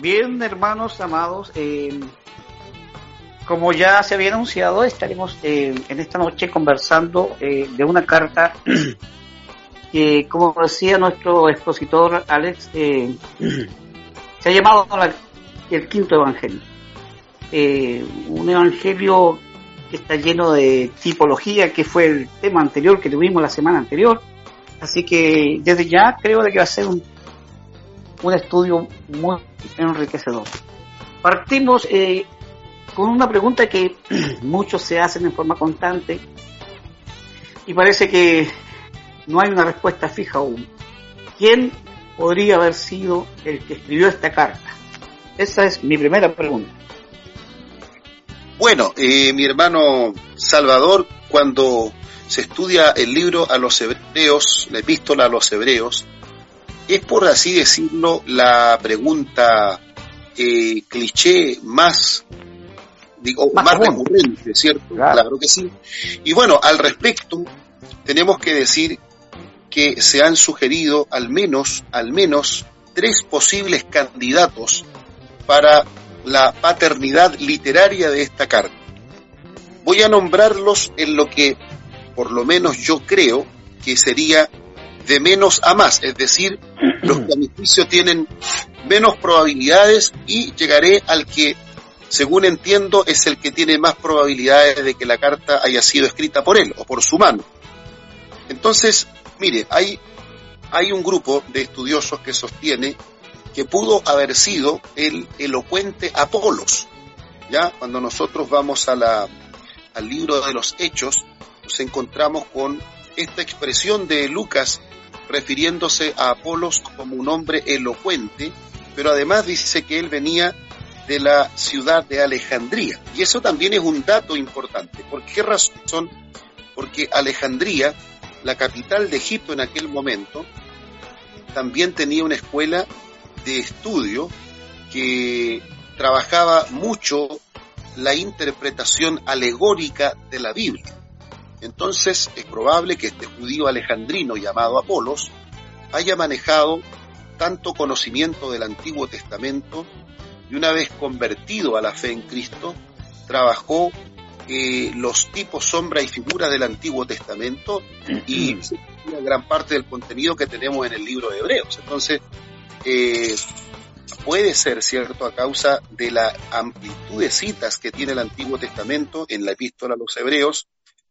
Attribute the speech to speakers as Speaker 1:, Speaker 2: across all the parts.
Speaker 1: Bien, hermanos amados, eh, como ya se había anunciado, estaremos eh, en esta noche conversando eh, de una carta que, como decía nuestro expositor Alex, se ha llamado el quinto evangelio. un evangelio que está lleno de tipología, que fue el tema anterior que tuvimos la semana anterior. Así que desde ya creo que va a ser un un estudio muy enriquecedor. Partimos eh, con una pregunta que muchos se hacen en forma constante y parece que no hay una respuesta fija aún. ¿Quién podría haber sido el que escribió esta carta? Esa es mi primera pregunta.
Speaker 2: Bueno, eh, mi hermano Salvador, cuando se estudia el libro a los hebreos, la epístola a los hebreos, es por así decirlo la pregunta eh, cliché más digo más, recurrente, ¿cierto? Claro. que sí. Y bueno, al respecto tenemos que decir que se han sugerido al menos al menos tres posibles candidatos para la paternidad literaria de esta carta. Voy a nombrarlos en lo que por lo menos yo creo que sería de menos a más, es decir, los que a mi juicio tienen menos probabilidades y llegaré al que, según entiendo, es el que tiene más probabilidades de que la carta haya sido escrita por él o por su mano. Entonces, mire, hay, hay un grupo de estudiosos que sostiene que pudo haber sido el elocuente Apolos. Ya, cuando nosotros vamos a la, al libro de los Hechos, nos encontramos con esta expresión de Lucas refiriéndose a Apolos como un hombre elocuente, pero además dice que él venía de la ciudad de Alejandría. Y eso también es un dato importante. ¿Por qué razón? Porque Alejandría, la capital de Egipto en aquel momento, también tenía una escuela de estudio que trabajaba mucho la interpretación alegórica de la Biblia. Entonces es probable que este judío alejandrino llamado Apolos haya manejado tanto conocimiento del Antiguo Testamento y una vez convertido a la fe en Cristo, trabajó eh, los tipos, sombra y figura del Antiguo Testamento y una gran parte del contenido que tenemos en el libro de Hebreos. Entonces, eh, puede ser cierto a causa de la amplitud de citas que tiene el Antiguo Testamento en la epístola a los Hebreos,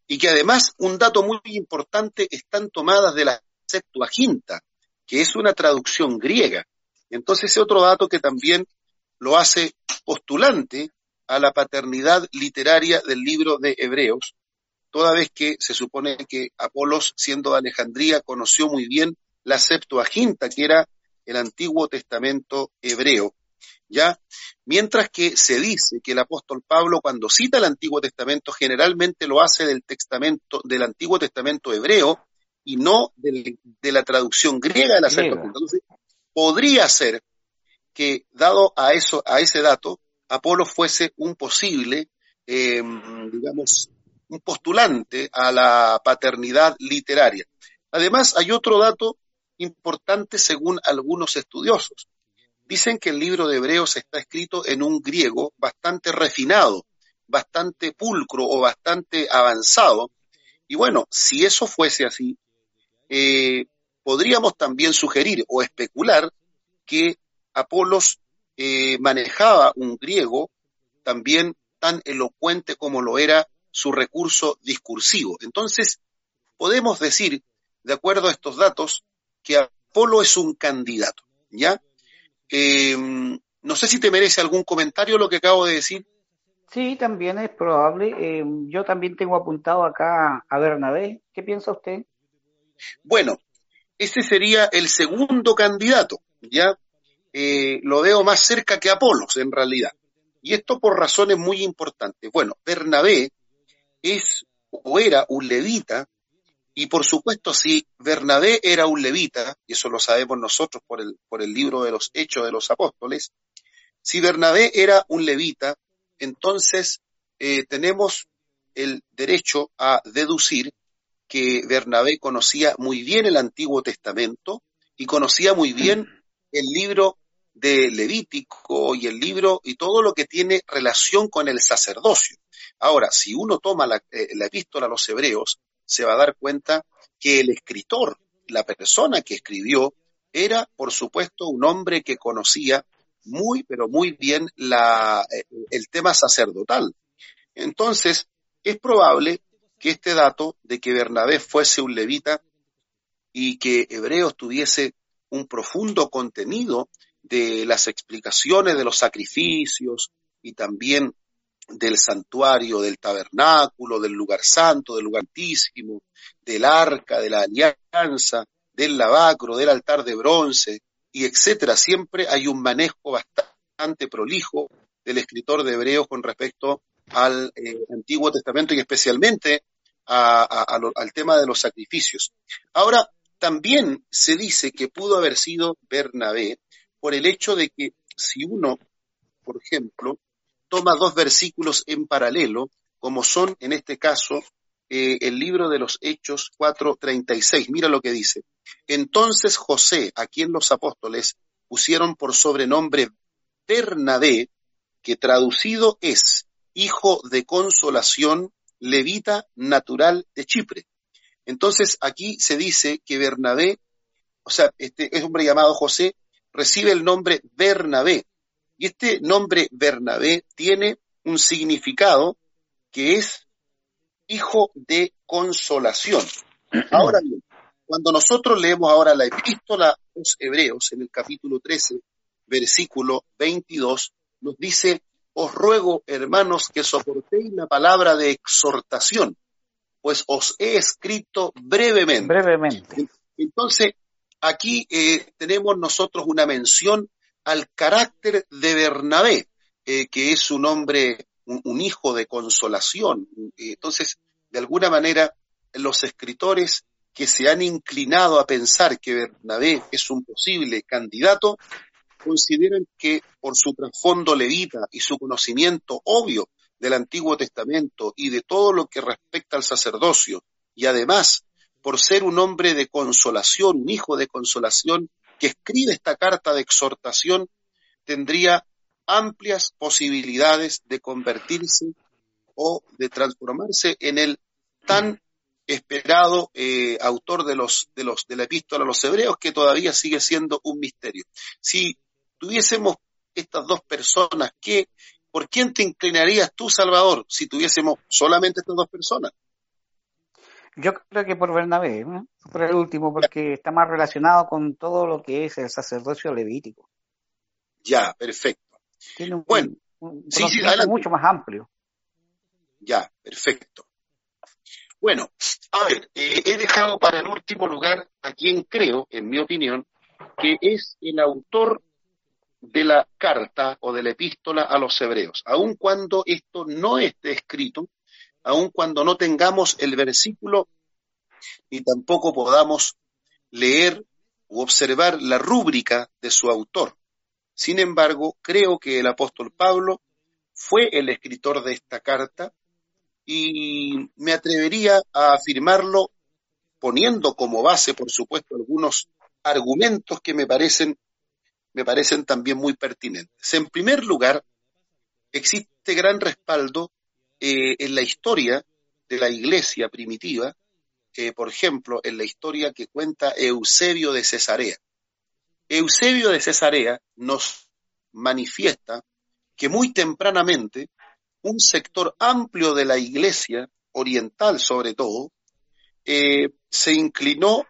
Speaker 2: y que además un dato muy importante están tomadas de la Septuaginta, que es una traducción griega. Entonces ese otro dato que también lo hace postulante a la paternidad literaria del libro de Hebreos, toda vez que se supone que Apolos, siendo de Alejandría, conoció muy bien la Septuaginta, que era el Antiguo Testamento hebreo. ¿Ya? Mientras que se dice que el apóstol Pablo cuando cita el Antiguo Testamento generalmente lo hace del, testamento, del Antiguo Testamento hebreo y no de la traducción griega de la Septuaginta. Entonces, podría ser que dado a eso, a ese dato, Apolo fuese un posible, em, digamos, un postulante a la paternidad literaria. Además, hay otro dato importante según algunos estudiosos. Dicen que el libro de Hebreos está escrito en un griego bastante refinado, bastante pulcro o bastante avanzado. Y bueno, si eso fuese así, eh, podríamos también sugerir o especular que Apolos eh, manejaba un griego también tan elocuente como lo era su recurso discursivo. Entonces, podemos decir, de acuerdo a estos datos, que Apolo es un candidato, ¿ya? Em, no sé si te merece algún comentario lo que acabo de decir.
Speaker 1: Sí, también es probable. Em, yo también tengo apuntado acá a Bernabé. ¿Qué piensa usted?
Speaker 2: Bueno, ese sería el segundo candidato, ¿ya? Eh, lo veo más cerca que Apolos, en realidad. Y esto por razones muy importantes. Bueno, Bernabé es o era un levita y por supuesto, si Bernabé era un levita, y eso lo sabemos nosotros por el, por el libro de los Hechos de los Apóstoles, si Bernabé era un levita, entonces eh, tenemos el derecho a deducir que Bernabé conocía muy bien el Antiguo Testamento y conocía muy bien el libro de Levítico y el libro y todo lo que tiene relación con el sacerdocio. Ahora, si uno toma la, eh, la epístola a los hebreos, se va a dar cuenta que el escritor, la persona que escribió, era, por supuesto, un hombre que conocía muy, pero muy bien la, eh, el tema sacerdotal. Entonces, es probable que este dato de que Bernabé fuese un levita y que Hebreos tuviese un profundo contenido de las explicaciones de los sacrificios y también del santuario, del tabernáculo, del lugar santo, del lugar altísimo, del arca, de la alianza, del lavacro, del altar de bronce, y etcétera. Siempre hay un manejo bastante prolijo del escritor de Hebreos con respecto al eh, Antiguo Testamento y especialmente al tema de los sacrificios. Ahora, también se dice que pudo haber sido Bernabé por el hecho de que si uno, por ejemplo, toma dos versículos en paralelo, como son en este caso eh, el libro de los Hechos 4:36. Mira lo que dice. Entonces José, a quien los apóstoles pusieron por sobrenombre Bernabé, que traducido es hijo de consolación, levita natural de Chipre. Entonces aquí se dice que Bernabé, o sea, este es hombre llamado José, recibe el nombre Bernabé, y este nombre Bernabé tiene un significado que es hijo de consolación. Ahora bien, cuando nosotros leemos ahora la epístola a los Hebreos en el capítulo 13, versículo 22, nos dice, os ruego, hermanos, que soportéis la palabra de exhortación, pues os he escrito brevemente.
Speaker 1: Brevemente.
Speaker 2: Entonces, aquí eh, tenemos nosotros una mención al carácter de Bernabé, eh, que es un hombre, un, hijo de consolación. Entonces, de alguna manera, los escritores que se han inclinado a pensar que Bernabé es un posible candidato, consideran que por su trasfondo levita y su conocimiento obvio del Antiguo Testamento y de todo lo que respecta al sacerdocio, y además por ser un hombre de consolación, un hijo de consolación, que escribe esta carta de exhortación tendría amplias posibilidades de convertirse o de transformarse en el tan esperado eh, autor de los de los de la epístola a los hebreos que todavía sigue siendo un misterio. Si tuviésemos estas dos personas, ¿qué, ¿por quién te inclinarías tú, Salvador, si tuviésemos solamente estas dos personas?
Speaker 1: Yo creo que por Bernabé, por el último, porque está más relacionado con todo lo que es el sacerdocio levítico.
Speaker 2: Ya, perfecto.
Speaker 1: Tiene un, bueno, mucho más amplio.
Speaker 2: Ya, perfecto. Bueno, a ver, eh, he dejado para el último lugar a quien creo, en mi opinión, que es el autor de la carta o de la epístola a los hebreos, aun cuando esto no esté escrito, aun cuando no tengamos el versículo ni tampoco podamos leer u observar la rúbrica de su autor. Sin embargo, creo que el apóstol Pablo fue el escritor de esta carta y me atrevería a afirmarlo poniendo como base, por supuesto, algunos argumentos que me parecen, me parecen también muy pertinentes. En primer lugar, existe gran respaldo eh, en la historia de la iglesia primitiva, eh, por ejemplo, en la historia que cuenta Eusebio de Cesarea. Eusebio de Cesarea nos manifiesta que muy tempranamente un sector amplio de la iglesia, oriental sobre todo, eh, se inclinó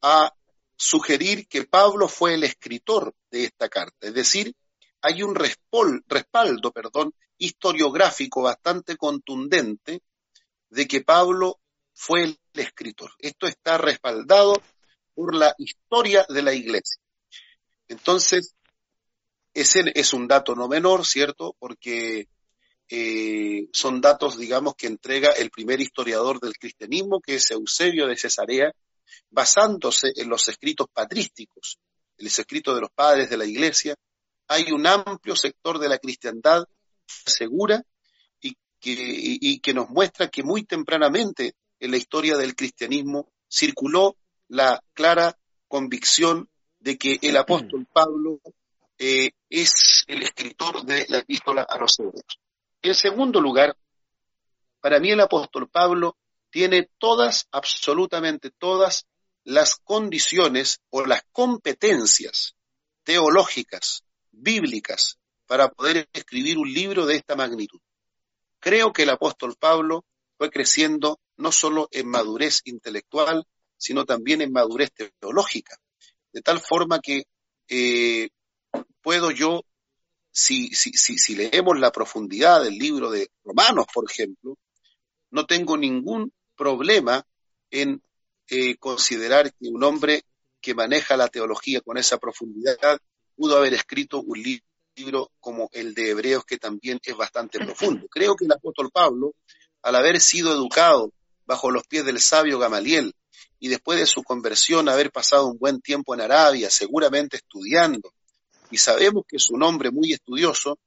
Speaker 2: a sugerir que Pablo fue el escritor de esta carta. Es decir, hay un respaldo perdón, historiográfico bastante contundente de que Pablo fue el escritor. Esto está respaldado por la historia de la iglesia. Entonces, ese es un dato no menor, ¿cierto? Porque eh, son datos, digamos, que entrega el primer historiador del cristianismo, que es Eusebio de Cesarea, basándose en los escritos patrísticos, en los escritos de los padres de la iglesia, hay un amplio sector de la cristiandad segura y que, que nos muestra que muy tempranamente en la historia del cristianismo circuló la clara convicción de que el apóstol Pablo eh, es el escritor de la epístola a los hebreos. En segundo lugar, para mí el apóstol Pablo tiene todas, absolutamente todas, las condiciones o las competencias teológicas, bíblicas, para poder escribir un libro de esta magnitud. Creo que el apóstol Pablo fue creciendo no solo en madurez intelectual, sino también en madurez teológica, de tal forma que eh, puedo yo, si, si, si, leemos la profundidad del libro de Romanos, por ejemplo, no tengo ningún problema en eh, considerar que un hombre que maneja la teología con esa profundidad pudo haber escrito un libro como el de Hebreos, que también es bastante profundo. Creo que el apóstol Pablo, al haber sido educado bajo los pies del sabio Gamaliel y después de su conversión haber pasado un buen tiempo en Arabia, seguramente estudiando, y sabemos que es un hombre muy estudioso,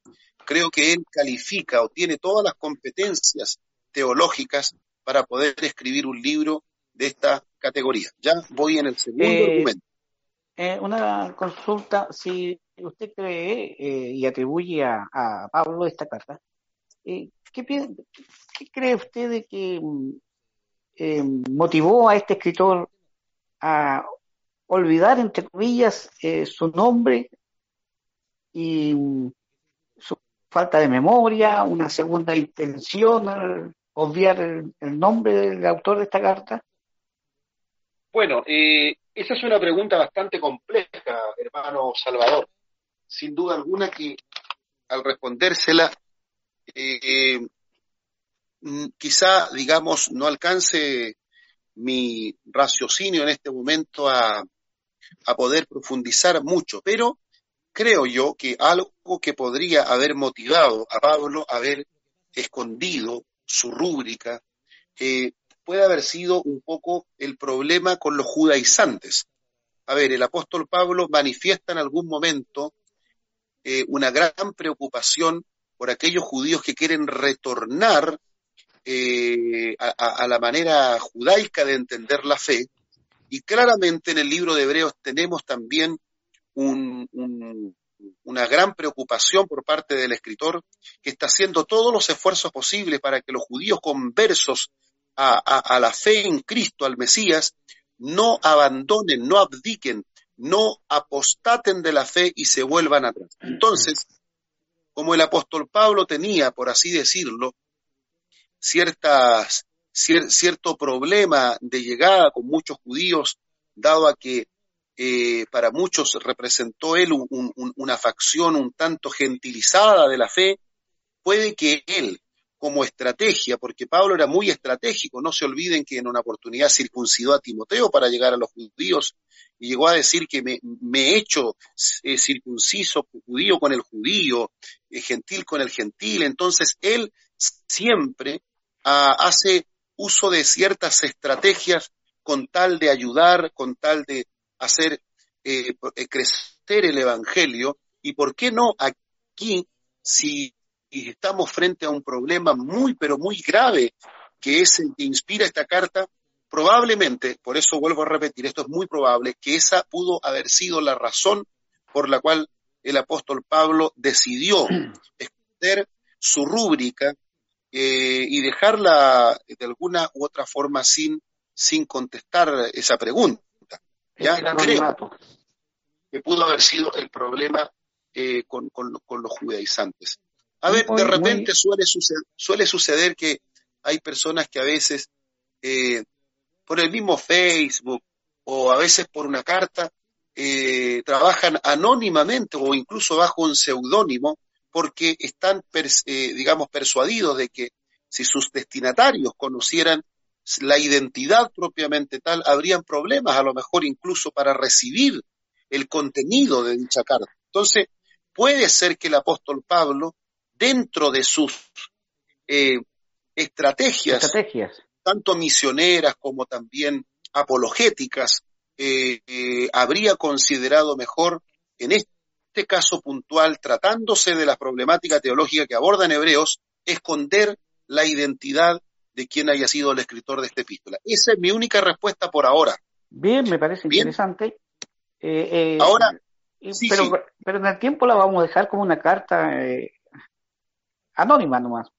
Speaker 2: creo que él califica o tiene todas las competencias teológicas para poder escribir un libro de esta categoría. Ya voy en el segundo
Speaker 1: eh,
Speaker 2: argumento.
Speaker 1: Eh, una consulta, si usted cree eh, y atribuye a, Pablo esta carta, ¿qué, ¿qué, cree usted de que motivó a este escritor a olvidar, entre comillas, su nombre y su falta de memoria, una segunda intención, obviar el, nombre del autor de esta carta?
Speaker 2: Bueno, eh, esa es una pregunta bastante compleja, hermano Salvador. Sin duda alguna que al respondérsela, eh, mm, quizá, digamos, no alcance mi raciocinio en este momento a, a poder profundizar mucho, pero creo yo que algo que podría haber motivado a Pablo a haber escondido su rúbrica, eh, puede haber sido un poco el problema con los judaizantes. A ver, el apóstol Pablo manifiesta en algún momento eh, una gran preocupación por aquellos judíos que quieren retornar eh, a, la manera judaica de entender la fe. Y claramente en el libro de Hebreos tenemos también un, una gran preocupación por parte del escritor que está haciendo todos los esfuerzos posibles para que los judíos conversos a, la fe en Cristo, al Mesías, no abandonen, no abdiquen, no apostaten de la fe y se vuelvan atrás. Entonces, como el apóstol Pablo tenía, por así decirlo, ciertas, cierto problema de llegada con muchos judíos, dado a que eh, para muchos representó él una facción un tanto gentilizada de la fe, puede que él, como estrategia, porque Pablo era muy estratégico, no se olviden que en una oportunidad circuncidó a Timoteo para llegar a los judíos y llegó a decir que me, he hecho eh, circunciso judío con el judío, eh, gentil con el gentil, entonces él siempre ah, hace uso de ciertas estrategias con tal de ayudar, con tal de, hacer eh, crecer el Evangelio. Y por qué no aquí, si estamos frente a un problema muy, pero muy grave, que es el que inspira esta carta, probablemente, por eso vuelvo a repetir, esto es muy probable, que esa pudo haber sido la razón por la cual el apóstol Pablo decidió esconder su rúbrica eh, y dejarla de alguna u otra forma sin, sin contestar esa pregunta. Ya creo que pudo haber sido el problema eh, con, los judaizantes. A ver, de repente suele, suceder, suele suceder que hay personas que a veces, eh, por el mismo Facebook o a veces por una carta, eh, trabajan anónimamente o incluso bajo un seudónimo porque están, digamos, persuadidos de que si sus destinatarios conocieran la identidad propiamente tal, habrían problemas a lo mejor incluso para recibir el contenido de dicha carta. Entonces, puede ser que el apóstol Pablo, dentro de sus eh, estrategias, tanto misioneras como también apologéticas, eh, eh, habría considerado mejor, en este caso puntual, tratándose de la problemática teológica que abordan hebreos, esconder la identidad de quién haya sido el escritor de esta epístola. Esa es mi única respuesta por ahora.
Speaker 1: Bien, me parece interesante.
Speaker 2: Eh, eh, ahora,
Speaker 1: pero, pero en el tiempo la vamos a dejar como una carta eh, anónima nomás.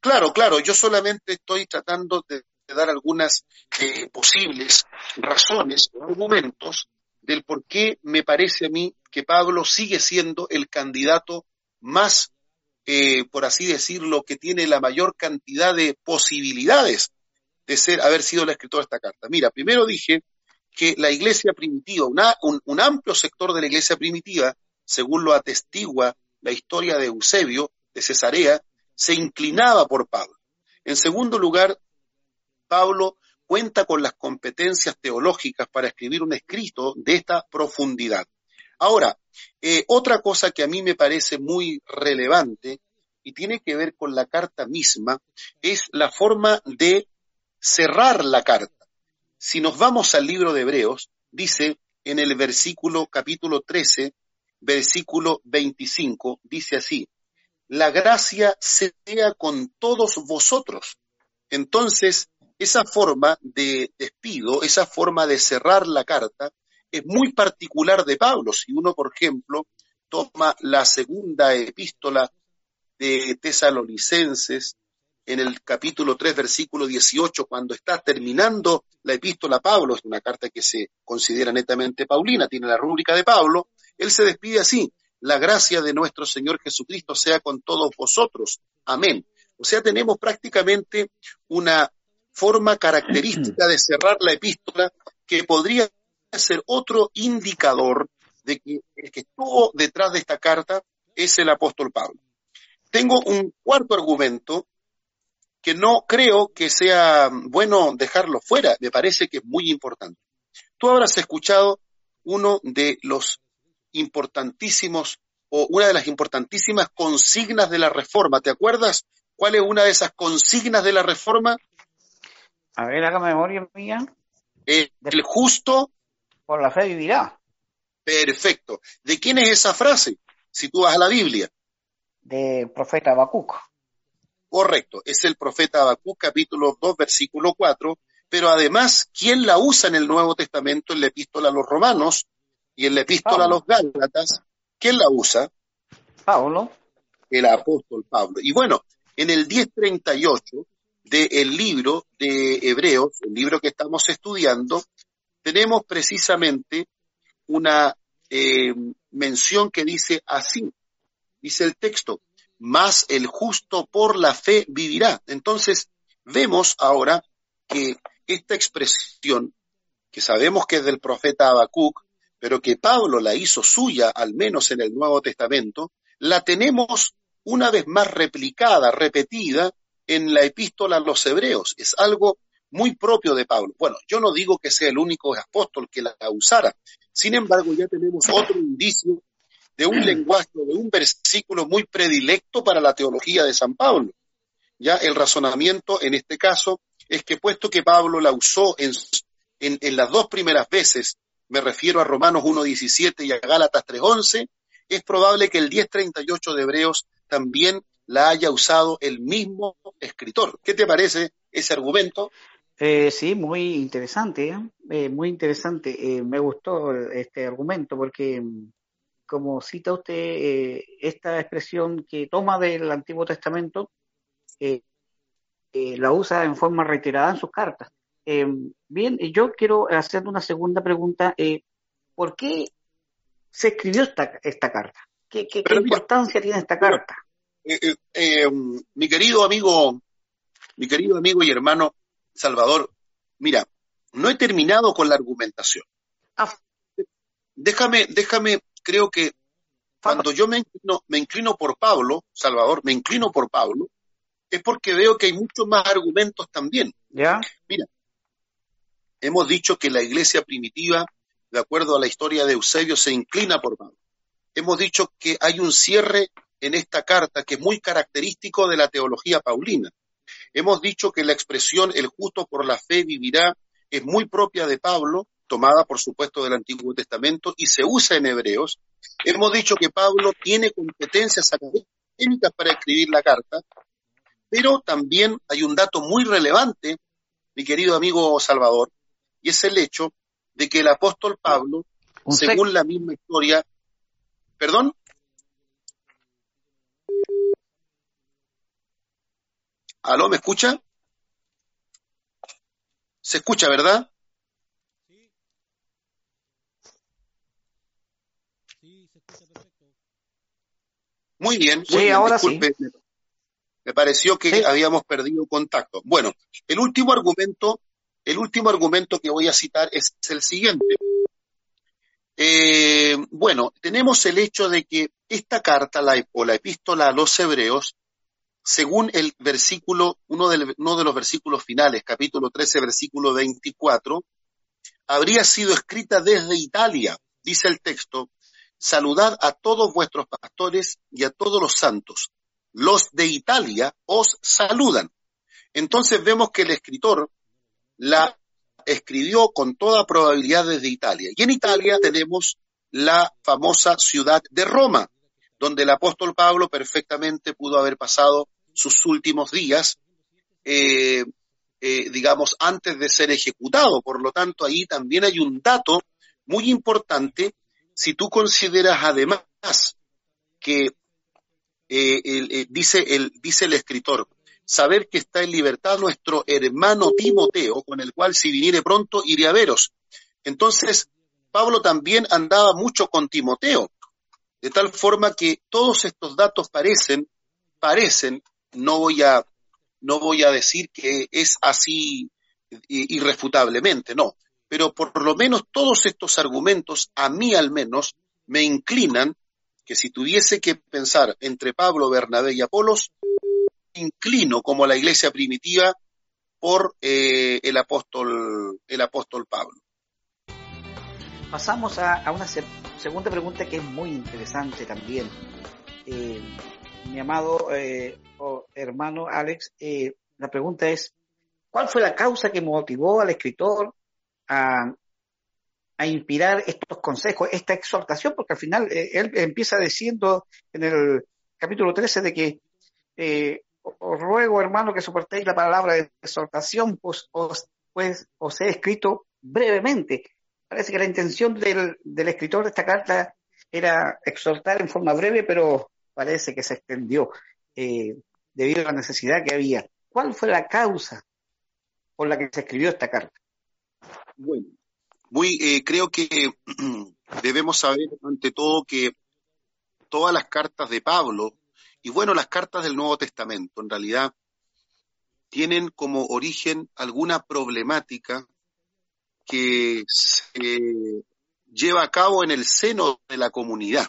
Speaker 2: Claro, claro, yo solamente estoy tratando de, dar algunas eh, posibles razones argumentos del por qué me parece a mí que Pablo sigue siendo el candidato más, eh, por así decirlo, que tiene la mayor cantidad de posibilidades de ser, haber sido el escritor de esta carta. Mira, primero dije que la iglesia primitiva, un, amplio sector de la iglesia primitiva, según lo atestigua la historia de Eusebio, de Cesarea, se inclinaba por Pablo. En segundo lugar, Pablo cuenta con las competencias teológicas para escribir un escrito de esta profundidad. Ahora, eh, otra cosa que a mí me parece muy relevante y tiene que ver con la carta misma es la forma de cerrar la carta. Si nos vamos al libro de Hebreos, dice en el versículo capítulo 13, versículo 25, dice así, la gracia sea con todos vosotros. Entonces, esa forma de despido, esa forma de cerrar la carta, es muy particular de Pablo. Si uno, por ejemplo, toma la segunda epístola de Tesalonicenses, en el capítulo 3, versículo 18, cuando está terminando la epístola a Pablo, es una carta que se considera netamente paulina, tiene la rúbrica de Pablo, él se despide así, la gracia de nuestro Señor Jesucristo sea con todos vosotros. Amén. O sea, tenemos prácticamente una forma característica de cerrar la epístola que podría ser otro indicador de que el que estuvo detrás de esta carta es el apóstol Pablo. Tengo un cuarto argumento que no creo que sea bueno dejarlo fuera, me parece que es muy importante. Tú habrás escuchado uno de los importantísimos o una de las importantísimas consignas de la reforma. ¿Te acuerdas cuál es una de esas consignas de la reforma?
Speaker 1: A ver, haga memoria mía.
Speaker 2: Eh, el justo.
Speaker 1: Por la fe vivirá.
Speaker 2: Perfecto. ¿De quién es esa frase? Si tú vas a la Biblia.
Speaker 1: De profeta Habacuc.
Speaker 2: Correcto, es el profeta Habacuc capítulo 2 versículo 4, pero además, ¿quién la usa en el Nuevo Testamento en la epístola a los romanos y en la epístola a los gálatas? ¿Quién la usa?
Speaker 1: Pablo.
Speaker 2: El apóstol Pablo. Y bueno, en el 1038 del libro de Hebreos, el libro que estamos estudiando, tenemos precisamente una eh, mención que dice así, dice el texto, más el justo por la fe vivirá. Entonces, vemos ahora que esta expresión, que sabemos que es del profeta Habacuc, pero que Pablo la hizo suya, al menos en el Nuevo Testamento, la tenemos una vez más replicada, repetida en la epístola a los hebreos. Es algo muy propio de Pablo. Bueno, yo no digo que sea el único apóstol que la usara. Sin embargo, ya tenemos otro indicio de un lenguaje, de un versículo muy predilecto para la teología de San Pablo. Ya el razonamiento en este caso es que puesto que Pablo la usó en, en, las dos primeras veces, me refiero a Romanos 1.17 y a Gálatas 3.11, es probable que el 10.38 de Hebreos también la haya usado el mismo escritor. ¿Qué te parece ese argumento?
Speaker 1: Eh, sí, muy interesante, ¿eh? Eh, muy interesante. me gustó este argumento porque como cita usted esta expresión que toma del Antiguo Testamento, la usa en forma reiterada en sus cartas. Bien, yo quiero hacer una segunda pregunta. ¿Por qué se escribió esta, esta carta? ¿Qué, importancia tiene esta carta?
Speaker 2: mi querido amigo, mi querido amigo y hermano Salvador, mira, no he terminado con la argumentación. Ah. Déjame, déjame creo que cuando yo me inclino, me inclino por Pablo, Salvador, me inclino por Pablo, es porque veo que hay muchos más argumentos también.
Speaker 1: ¿Ya?
Speaker 2: Mira, hemos dicho que la iglesia primitiva, de acuerdo a la historia de Eusebio, se inclina por Pablo. Hemos dicho que hay un cierre en esta carta que es muy característico de la teología paulina. Hemos dicho que la expresión el justo por la fe vivirá es muy propia de Pablo tomada por supuesto del Antiguo Testamento y se usa en Hebreos. Hemos dicho que Pablo tiene competencias académicas para escribir la carta, pero también hay un dato muy relevante, mi querido amigo Salvador, y es el hecho de que el apóstol Pablo según la misma historia. ¿Perdón? ¿Aló, me escucha? ¿Se escucha, verdad? Sí. se escucha perfecto. Muy bien, sí, ahora disculpe. Sí. Me pareció que habíamos perdido contacto. Bueno, el último argumento, el último argumento que voy a citar es el siguiente. Eh, bueno, tenemos el hecho de que esta carta, la, o la epístola a los hebreos, según el versículo, uno, uno de los versículos finales, capítulo 13, versículo 24, habría sido escrita desde Italia, dice el texto, saludad a todos vuestros pastores y a todos los santos. Los de Italia os saludan. Entonces vemos que el escritor la escribió con toda probabilidad desde Italia. Y en Italia tenemos la famosa ciudad de Roma, donde el apóstol Pablo perfectamente pudo haber pasado sus últimos días, eh, eh, digamos, antes de ser ejecutado. Por lo tanto, ahí también hay un dato muy importante si tú consideras además que eh, dice, el, dice el escritor, saber que está en libertad nuestro hermano Timoteo, con el cual si viniere pronto iré a veros. Entonces, Pablo también andaba mucho con Timoteo, de tal forma que todos estos datos parecen, parecen, no voy a, no voy a decir que es así irrefutablemente, no, pero por lo menos todos estos argumentos, a mí al menos, me inclinan que si tuviese que pensar entre Pablo, Bernabé y Apolos, inclino como la iglesia primitiva por eh, el apóstol el apóstol Pablo.
Speaker 1: Pasamos a, una segunda pregunta que es muy interesante también. Eh, mi amado eh, hermano Alex, la pregunta es, ¿cuál fue la causa que motivó al escritor a, a inspirar estos consejos, esta exhortación? Porque al final él empieza diciendo en el capítulo 13 de que os ruego, hermano, que soportéis la palabra de exhortación, pues os, pues os he escrito brevemente. Parece que la intención del, del escritor de esta carta era exhortar en forma breve, pero parece que se extendió eh, debido a la necesidad que había. ¿Cuál fue la causa por la que se escribió esta carta?
Speaker 2: Bueno, muy, eh, creo que debemos saber ante todo que todas las cartas de Pablo y bueno, las cartas del Nuevo Testamento en realidad tienen como origen alguna problemática que se lleva a cabo en el seno de la comunidad.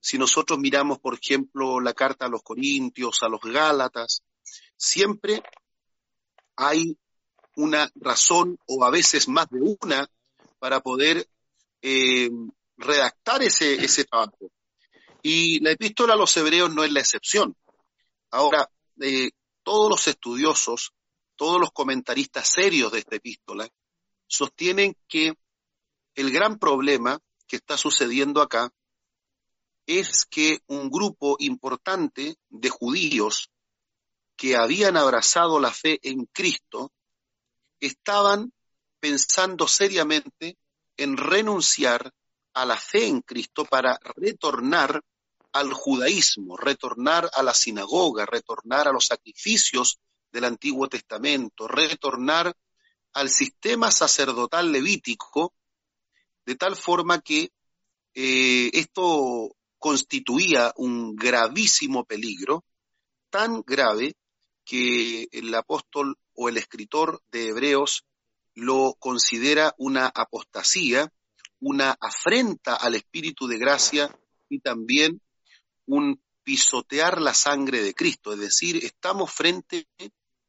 Speaker 2: Si nosotros miramos, por ejemplo, la carta a los Corintios, a los Gálatas, siempre hay una razón o a veces más de una para poder eh, redactar ese, ese trabajo. Y la epístola a los hebreos no es la excepción. Ahora, eh, todos los estudiosos, todos los comentaristas serios de esta epístola, sostienen que el gran problema que está sucediendo acá es que un grupo importante de judíos que habían abrazado la fe en Cristo estaban pensando seriamente en renunciar a la fe en Cristo para retornar al judaísmo, retornar a la sinagoga, retornar a los sacrificios del Antiguo Testamento, retornar al sistema sacerdotal levítico, de tal forma que eh, esto constituía un gravísimo peligro, tan grave que el apóstol o el escritor de Hebreos lo considera una apostasía, una afrenta al Espíritu de gracia y también un pisotear la sangre de Cristo, es decir, estamos frente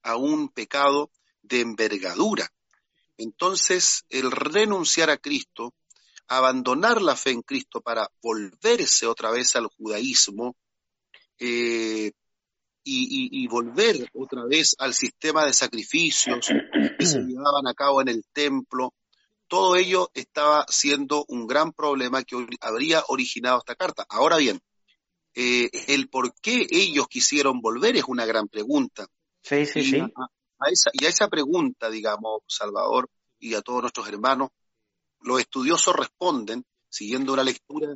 Speaker 2: a un pecado de envergadura. Entonces, el renunciar a Cristo, abandonar la fe en Cristo para volverse otra vez al judaísmo eh, y, y, volver otra vez al sistema de sacrificios que se llevaban a cabo en el templo, todo ello estaba siendo un gran problema que habría originado esta carta. Ahora bien, eh, el por qué ellos quisieron volver es una gran pregunta.
Speaker 1: Sí, sí, sí.
Speaker 2: A, esa, y a esa pregunta, digamos, Salvador y a todos nuestros hermanos, los estudiosos responden siguiendo la lectura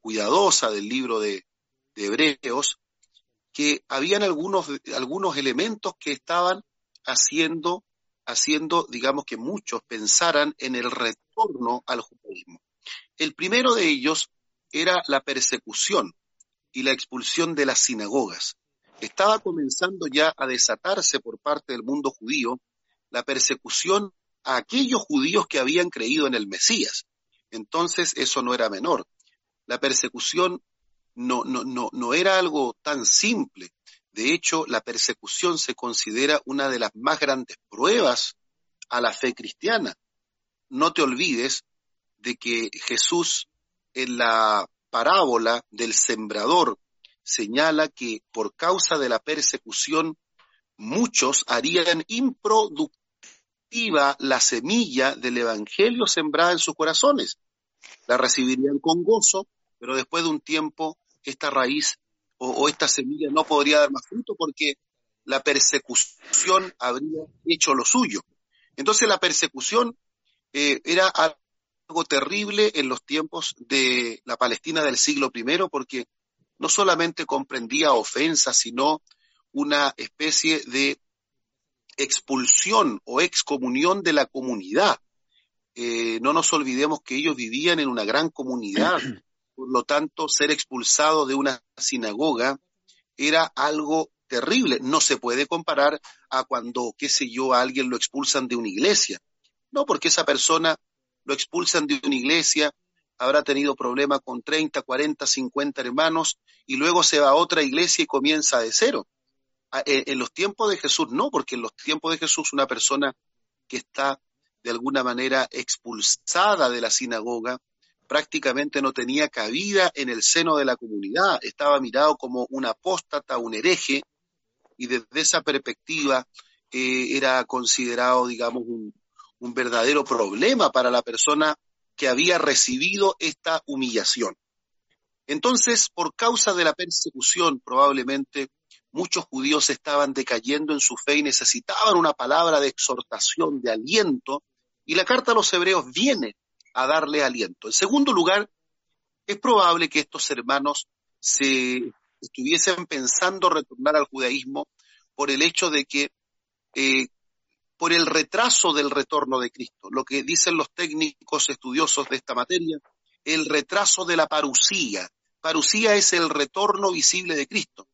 Speaker 2: cuidadosa del libro de, Hebreos, que habían algunos, algunos elementos que estaban haciendo, haciendo, digamos que muchos pensaran en el retorno al judaísmo. El primero de ellos era la persecución y la expulsión de las sinagogas. Estaba comenzando ya a desatarse por parte del mundo judío la persecución a aquellos judíos que habían creído en el Mesías. Entonces eso no era menor. La persecución no, no, no, no era algo tan simple. De hecho, la persecución se considera una de las más grandes pruebas a la fe cristiana. No te olvides de que Jesús en la parábola del sembrador señala que por causa de la persecución muchos harían improductiva la semilla del Evangelio sembrada en sus corazones. La recibirían con gozo, pero después de un tiempo esta raíz o, esta semilla no podría dar más fruto porque la persecución habría hecho lo suyo. Entonces la persecución eh, era algo terrible en los tiempos de la Palestina del siglo I porque no solamente comprendía ofensas, sino una especie de expulsión o excomunión de la comunidad. Eh, no nos olvidemos que ellos vivían en una gran comunidad, por lo tanto, ser expulsado de una sinagoga era algo terrible. No se puede comparar a cuando, qué sé yo, a alguien lo expulsan de una iglesia. No, porque esa persona lo expulsan de una iglesia, habrá tenido problemas con 30, 40, 50 hermanos y luego se va a otra iglesia y comienza de cero. En los tiempos de Jesús no, porque en los tiempos de Jesús una persona que está de alguna manera expulsada de la sinagoga prácticamente no tenía cabida en el seno de la comunidad, estaba mirado como un apóstata, un hereje, y desde esa perspectiva eh, era considerado, digamos, un, un verdadero problema para la persona que había recibido esta humillación. Entonces, por causa de la persecución, probablemente muchos judíos estaban decayendo en su fe y necesitaban una palabra de exhortación, de aliento, y la carta a los hebreos viene a darle aliento. En segundo lugar, es probable que estos hermanos se estuviesen pensando retornar al judaísmo por el hecho de que eh, por el retraso del retorno de Cristo. Lo que dicen los técnicos estudiosos de esta materia, el retraso de la parucía. Parucía es el retorno visible de Cristo.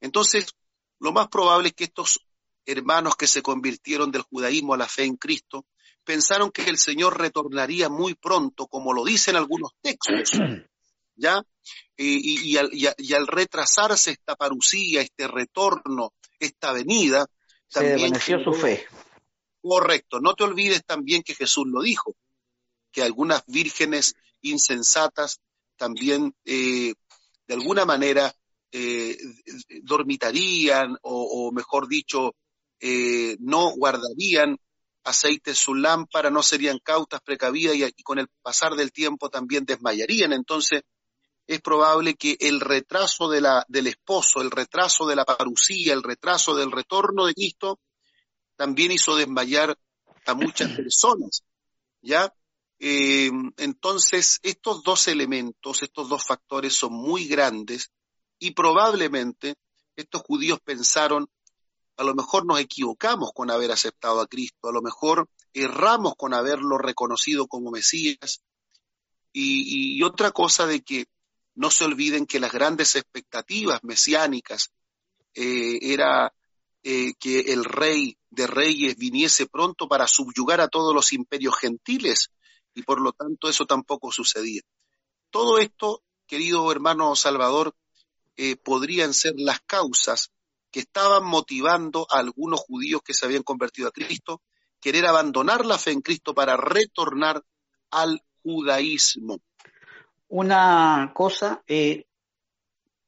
Speaker 2: Entonces, lo más probable es que estos hermanos que se convirtieron del judaísmo a la fe en Cristo, pensaron que el Señor retornaría muy pronto, como lo dicen algunos textos, ¿ya? Y, al, y, al, retrasarse esta parucía, este retorno, esta venida,
Speaker 1: también... Se su fe.
Speaker 2: Correcto. No te olvides también que Jesús lo dijo, que algunas vírgenes insensatas también, eh, de alguna manera, eh, dormitarían o, mejor dicho, eh, no guardarían aceite en su lámpara, no serían cautas, precavidas y, con el pasar del tiempo también desmayarían. Entonces, es probable que el retraso de la, del esposo, el retraso de la parucía, el retraso del retorno de Cristo, también hizo desmayar a muchas personas. ¿Ya? Eh, entonces, estos dos elementos, estos dos factores son muy grandes y probablemente estos judíos pensaron a lo mejor nos equivocamos con haber aceptado a Cristo, a lo mejor erramos con haberlo reconocido como Mesías. Y, otra cosa de que no se olviden que las grandes expectativas mesiánicas eh, era eh, que el rey de reyes viniese pronto para subyugar a todos los imperios gentiles y por lo tanto eso tampoco sucedía. Todo esto, querido hermano Salvador, eh, podrían ser las causas que estaban motivando a algunos judíos que se habían convertido a Cristo, querer abandonar la fe en Cristo para retornar al judaísmo.
Speaker 1: Una cosa, eh,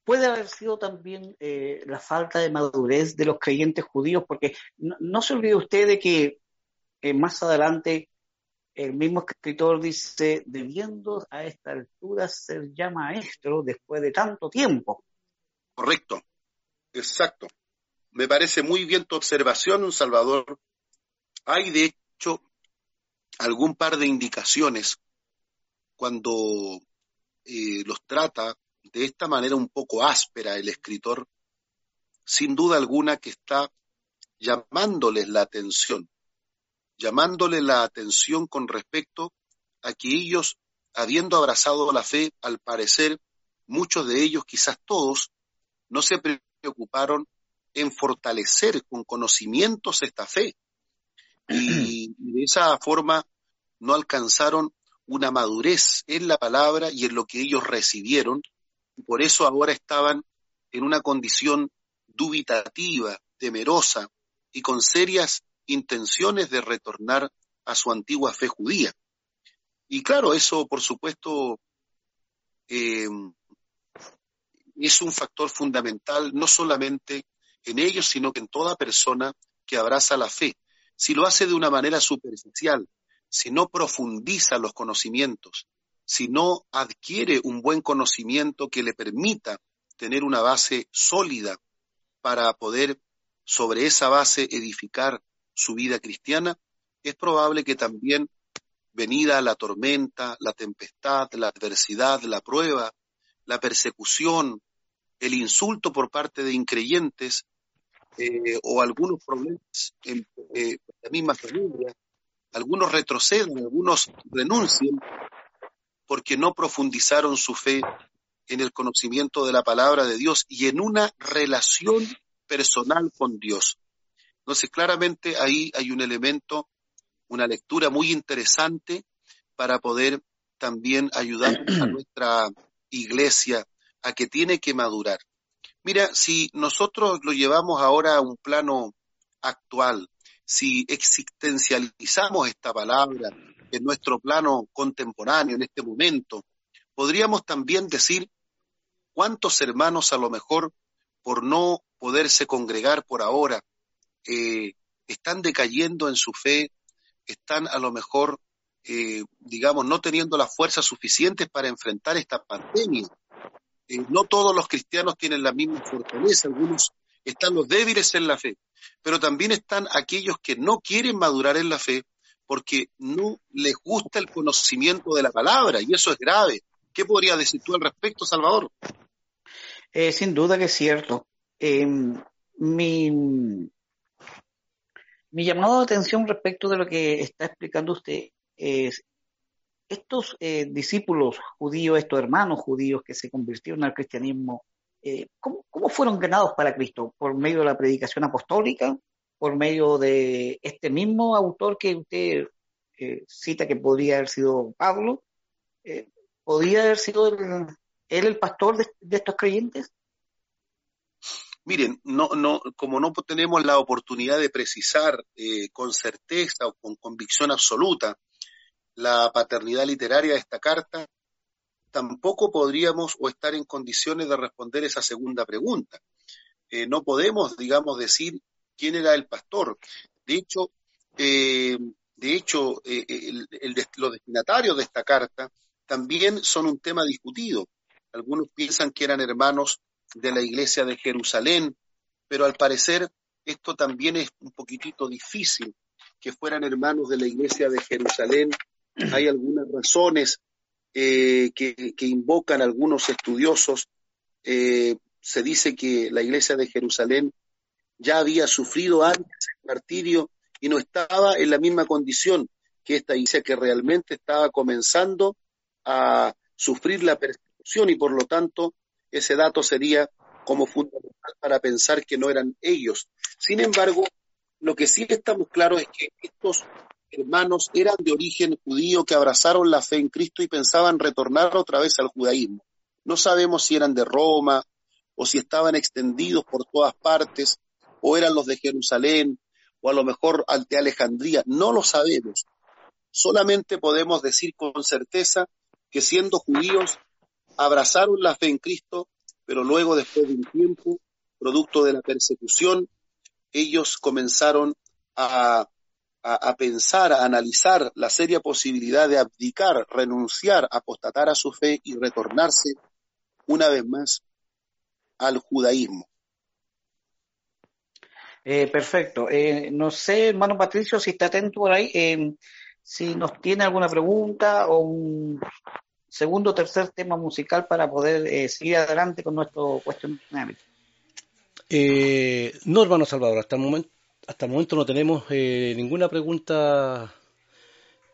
Speaker 1: puede haber sido también eh, la falta de madurez de los creyentes judíos, porque no, se olvide usted de que eh, más adelante el mismo escritor dice, debiendo a esta altura ser ya maestro después de tanto tiempo.
Speaker 2: Correcto. Exacto. Me parece muy bien tu observación, Salvador. Hay, de hecho, algún par de indicaciones cuando eh, los trata de esta manera un poco áspera el escritor, sin duda alguna que está llamándoles la atención, llamándoles la atención con respecto a que ellos, habiendo abrazado la fe, al parecer, muchos de ellos, quizás todos, no se preocuparon en fortalecer con conocimientos esta fe. Y de esa forma no alcanzaron una madurez en la palabra y en lo que ellos recibieron, por eso ahora estaban en una condición dubitativa, temerosa y con serias intenciones de retornar a su antigua fe judía. Y claro, eso por supuesto eh, es un factor fundamental no solamente en ellos, sino que en toda persona que abraza la fe. Si lo hace de una manera superficial, si no profundiza los conocimientos, si no adquiere un buen conocimiento que le permita tener una base sólida para poder sobre esa base edificar su vida cristiana, es probable que también venida la tormenta, la tempestad, la adversidad, la prueba, la persecución, el insulto por parte de increyentes eh, o algunos problemas en eh, la misma familia, algunos retroceden, algunos renuncian porque no profundizaron su fe en el conocimiento de la palabra de Dios y en una relación personal con Dios. Entonces, claramente ahí hay un elemento, una lectura muy interesante para poder también ayudar a nuestra iglesia a que tiene que madurar. Mira, si nosotros lo llevamos ahora a un plano actual, si existencializamos esta palabra en nuestro plano contemporáneo, en este momento, podríamos también decir cuántos hermanos a lo mejor por no poderse congregar por ahora, eh, están decayendo en su fe, están a lo mejor, eh, digamos, no teniendo las fuerzas suficientes para enfrentar esta pandemia. Eh, no todos los cristianos tienen la misma fortaleza, algunos están los débiles en la fe, pero también están aquellos que no quieren madurar en la fe porque no les gusta el conocimiento de la palabra y eso es grave. ¿Qué podría decir tú al respecto, Salvador?
Speaker 1: Eh, sin duda que es cierto. Em, mi, llamado de atención respecto de lo que está explicando usted es estos eh, discípulos judíos, estos hermanos judíos que se convirtieron al cristianismo, eh, ¿cómo, fueron ganados para Cristo? ¿Por medio de la predicación apostólica? ¿Por medio de este mismo autor que usted eh, cita que podría haber sido Pablo? ¿Podría haber sido él el pastor de, estos creyentes?
Speaker 2: Miren, no, no, como no tenemos la oportunidad de precisar con certeza o con convicción absoluta la paternidad literaria de esta carta, tampoco podríamos o estar en condiciones de responder esa segunda pregunta. Eh, no podemos, digamos, decir quién era el pastor. De hecho, eh, de hecho, eh, los destinatarios de esta carta también son un tema discutido. Algunos piensan que eran hermanos de la iglesia de Jerusalén, pero al parecer esto también es un poquitito difícil, que fueran hermanos de la iglesia de Jerusalén hay algunas razones eh, que, invocan algunos estudiosos. Eh, se dice que la iglesia de Jerusalén ya había sufrido antes el martirio y no estaba en la misma condición que esta iglesia que realmente estaba comenzando a sufrir la persecución y por lo tanto ese dato sería como fundamental para pensar que no eran ellos. Sin embargo, lo que sí estamos claros es que estos hermanos eran de origen judío que abrazaron la fe en Cristo y pensaban retornar otra vez al judaísmo. No sabemos si eran de Roma o si estaban extendidos por todas partes o eran los de Jerusalén o a lo mejor de Alejandría. No lo sabemos. Solamente podemos decir con certeza que siendo judíos abrazaron la fe en Cristo, pero luego después de un tiempo, producto de la persecución, ellos comenzaron a a, pensar, a analizar la seria posibilidad de abdicar, renunciar, apostatar a su fe y retornarse una vez más al judaísmo.
Speaker 1: Eh, perfecto. Eh, no sé, hermano Patricio, si está atento por ahí. Eh, si nos tiene alguna pregunta o un segundo o tercer tema musical para poder eh, seguir adelante con nuestro cuestionario.
Speaker 3: Eh, no, hermano Salvador, hasta el momento, hasta el momento no tenemos eh, ninguna pregunta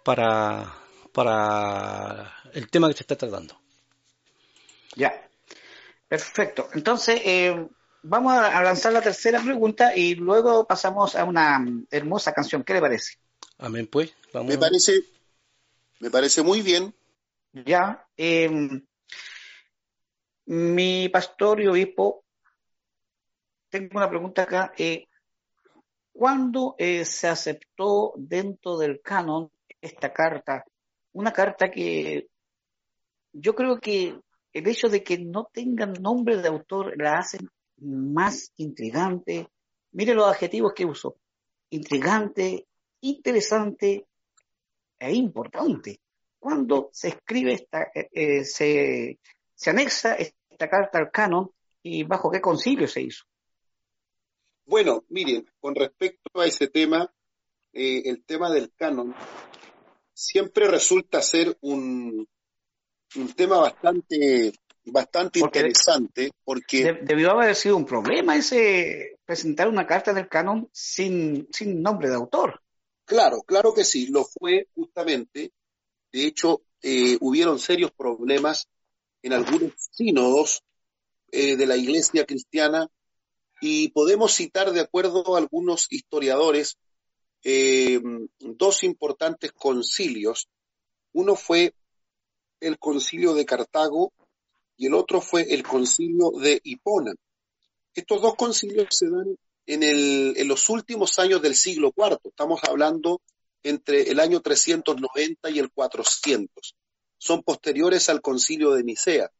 Speaker 3: para, para el tema que se está tratando.
Speaker 1: Ya, perfecto. Entonces, eh, vamos a lanzar la tercera pregunta y luego pasamos a una hermosa canción. ¿Qué le parece?
Speaker 3: Amén, pues.
Speaker 2: Vamos. Me parece, me parece muy bien.
Speaker 1: Ya. Em, mi pastor y obispo, tengo una pregunta acá. Eh, ¿Cuándo eh, se aceptó dentro del canon esta carta? Una carta que yo creo que el hecho de que no tengan nombre de autor la hace más intrigante. Mire los adjetivos que uso. Intrigante, interesante e importante. Cuando se escribe esta, eh, eh, se, se anexa esta carta al canon y bajo qué concilio se hizo.
Speaker 2: Bueno, miren, con respecto a ese tema, eh, el tema del canon siempre resulta ser un, un tema bastante bastante interesante porque
Speaker 1: debió haber sido un problema ese presentar una carta del canon sin, sin nombre de autor.
Speaker 2: Claro, claro que sí, lo fue justamente. De hecho, eh, hubieron serios problemas en algunos sínodos eh, de la iglesia cristiana y podemos citar, de acuerdo a algunos historiadores, eh, dos importantes concilios. Uno fue el concilio de Cartago y el otro fue el concilio de Hipona. Estos dos concilios se dan en, el, en los últimos años del siglo IV. Estamos hablando entre el año 390 y el 400. Son posteriores al concilio de Nicea.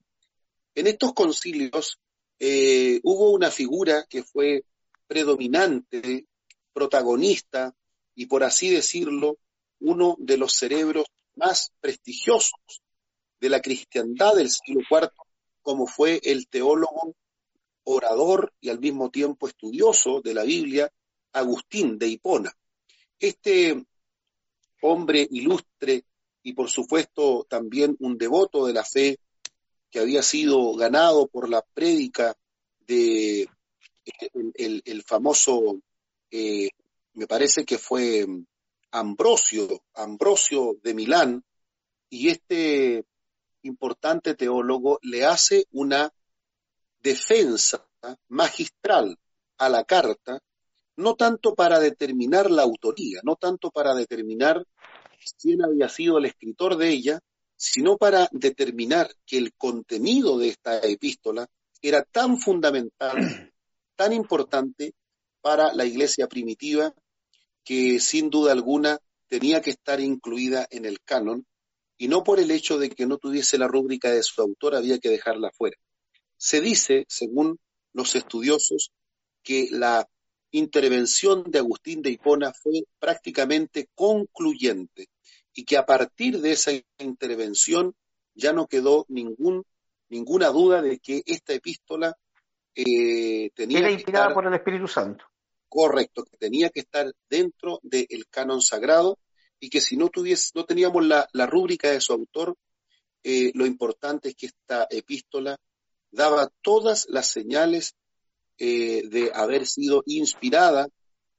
Speaker 2: En estos concilios eh, hubo una figura que fue predominante, protagonista y por así decirlo, uno de los cerebros más prestigiosos de la cristiandad del siglo IV, como fue el teólogo, orador y al mismo tiempo estudioso de la Biblia, Agustín de Hipona. Este hombre ilustre y por supuesto también un devoto de la fe que había sido ganado por la prédica de el, famoso, eh, me parece que fue Ambrosio, Ambrosio de Milán, y este importante teólogo le hace una defensa magistral a la carta, no tanto para determinar la autoría, no tanto para determinar quién había sido el escritor de ella, sino para determinar que el contenido de esta epístola era tan fundamental, tan importante para la iglesia primitiva, que sin duda alguna tenía que estar incluida en el canon y no por el hecho de que no tuviese la rúbrica de su autor había que dejarla fuera. Se dice, según los estudiosos, que la intervención de Agustín de Hipona fue prácticamente concluyente y que a partir de esa intervención ya no quedó ningún, ninguna duda de que esta epístola eh, tenía
Speaker 1: Era inspirada por el Espíritu Santo.
Speaker 2: Correcto, que tenía que estar dentro del canon sagrado y que si no, tuviese, no teníamos la, rúbrica de su autor, eh, lo importante es que esta epístola daba todas las señales eh, de haber sido inspirada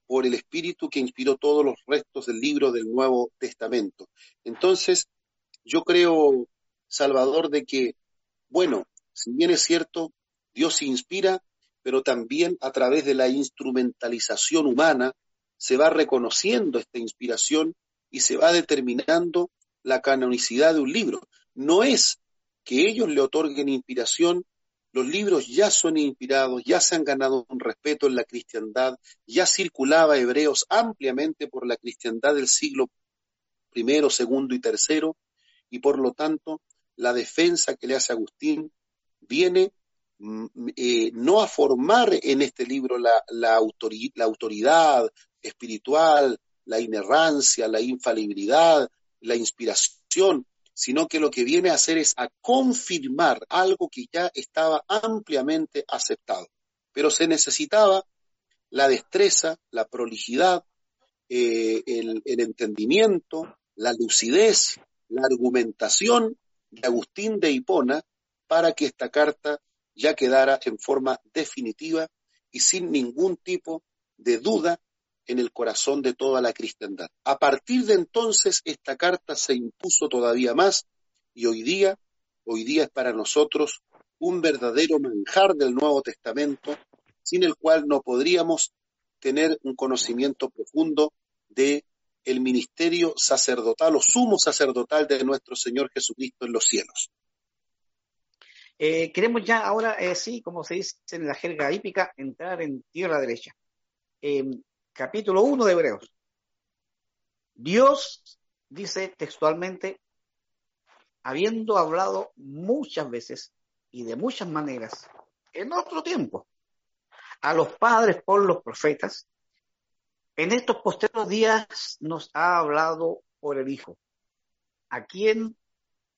Speaker 2: por el Espíritu que inspiró todos los restos del libro del Nuevo Testamento. Entonces, yo creo, Salvador, de que, bueno, si bien es cierto, Dios inspira, pero también a través de la instrumentalización humana se va reconociendo esta inspiración y se va determinando la canonicidad de un libro. No es que ellos le otorguen inspiración, los libros ya son inspirados, ya se han ganado un respeto en la cristiandad, ya circulaba Hebreos ampliamente por la cristiandad del siglo primero, segundo y tercero, y por lo tanto la defensa que le hace Agustín viene mm, eh, no a formar en este libro la, la autoridad espiritual, la inerrancia, la infalibilidad, la inspiración, sino que lo que viene a hacer es a confirmar algo que ya estaba ampliamente aceptado. Pero se necesitaba la destreza, la prolijidad, eh, el, entendimiento, la lucidez, la argumentación de Agustín de Hipona para que esta carta ya quedara en forma definitiva y sin ningún tipo de duda en el corazón de toda la cristiandad. A partir de entonces esta carta se impuso todavía más y hoy día, hoy día es para nosotros un verdadero manjar del Nuevo Testamento, sin el cual no podríamos tener un conocimiento profundo de el ministerio sacerdotal o sumo sacerdotal de nuestro Señor Jesucristo en los cielos.
Speaker 1: Eh, queremos ya ahora, eh, sí, como se dice en la jerga hípica, entrar en tierra derecha. Capítulo 1 de Hebreos. Dios dice textualmente, habiendo hablado muchas veces y de muchas maneras en otro tiempo a los padres por los profetas, en estos posteriores días nos ha hablado por el Hijo, a quien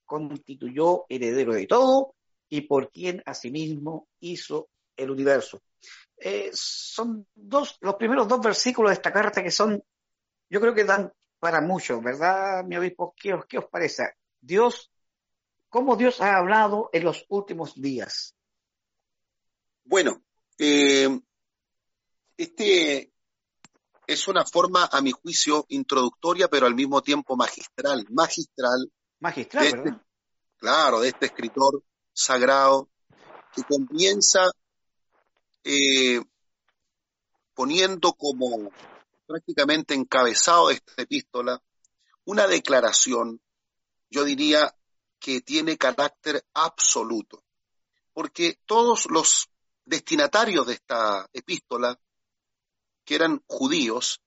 Speaker 1: constituyó heredero de todo y por quien asimismo hizo el universo. Eh, son dos, los primeros dos versículos de esta carta que son, yo creo que dan para mucho, ¿verdad, mi obispo? ¿Qué os, qué os parece? Dios, ¿cómo Dios ha hablado en los últimos días?
Speaker 2: Bueno, eh, este es una forma, a mi juicio, introductoria, pero al mismo tiempo magistral, magistral.
Speaker 1: Magistral,
Speaker 2: este
Speaker 1: ¿verdad?
Speaker 2: claro, de este escritor sagrado que comienza eh, poniendo como prácticamente encabezado de esta epístola una declaración, yo diría que tiene carácter absoluto, porque todos los destinatarios de esta epístola, que eran judíos,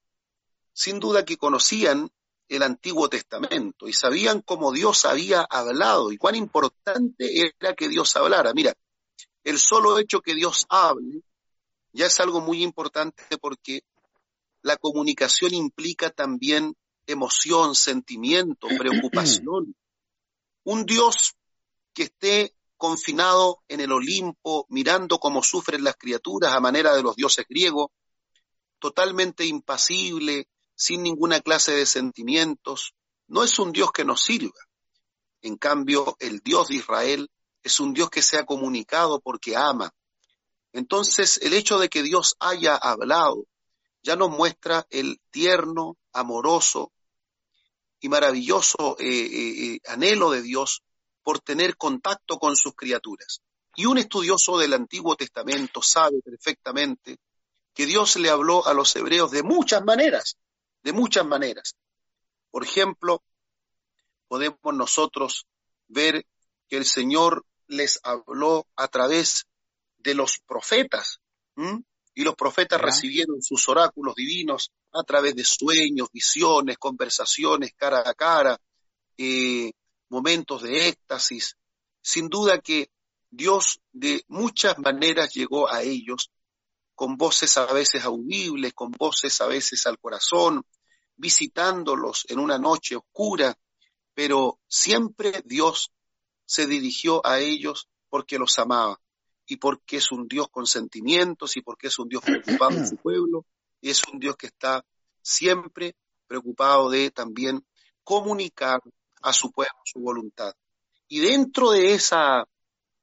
Speaker 2: sin duda que conocían el Antiguo Testamento y sabían cómo Dios había hablado y cuán importante era que Dios hablara. Mira, el solo hecho que Dios hable ya es algo muy importante porque la comunicación implica también emoción, sentimiento, preocupación. Un Dios que esté confinado en el Olimpo, mirando cómo sufren las criaturas a manera de los dioses griegos, totalmente impasible, sin ninguna clase de sentimientos, no es un Dios que nos sirva. En cambio, el Dios de Israel es un Dios que se ha comunicado porque ama. Entonces, el hecho de que Dios haya hablado ya nos muestra el tierno, amoroso y maravilloso eh, eh, eh, anhelo de Dios por tener contacto con sus criaturas. Y un estudioso del Antiguo Testamento sabe perfectamente que Dios le habló a los hebreos de muchas maneras, de muchas maneras. Por ejemplo, podemos nosotros ver que el Señor les habló a través de los profetas, y los profetas recibieron sus oráculos divinos a través de sueños, visiones, conversaciones cara a cara, eh, momentos de éxtasis. Sin duda que Dios de muchas maneras llegó a ellos, con voces a veces audibles, con voces a veces al corazón, visitándolos en una noche oscura, pero siempre Dios se dirigió a ellos porque los amaba y porque es un Dios con sentimientos y porque es un Dios preocupado de su pueblo y es un Dios que está siempre preocupado de también comunicar a su pueblo su voluntad. Y dentro de esa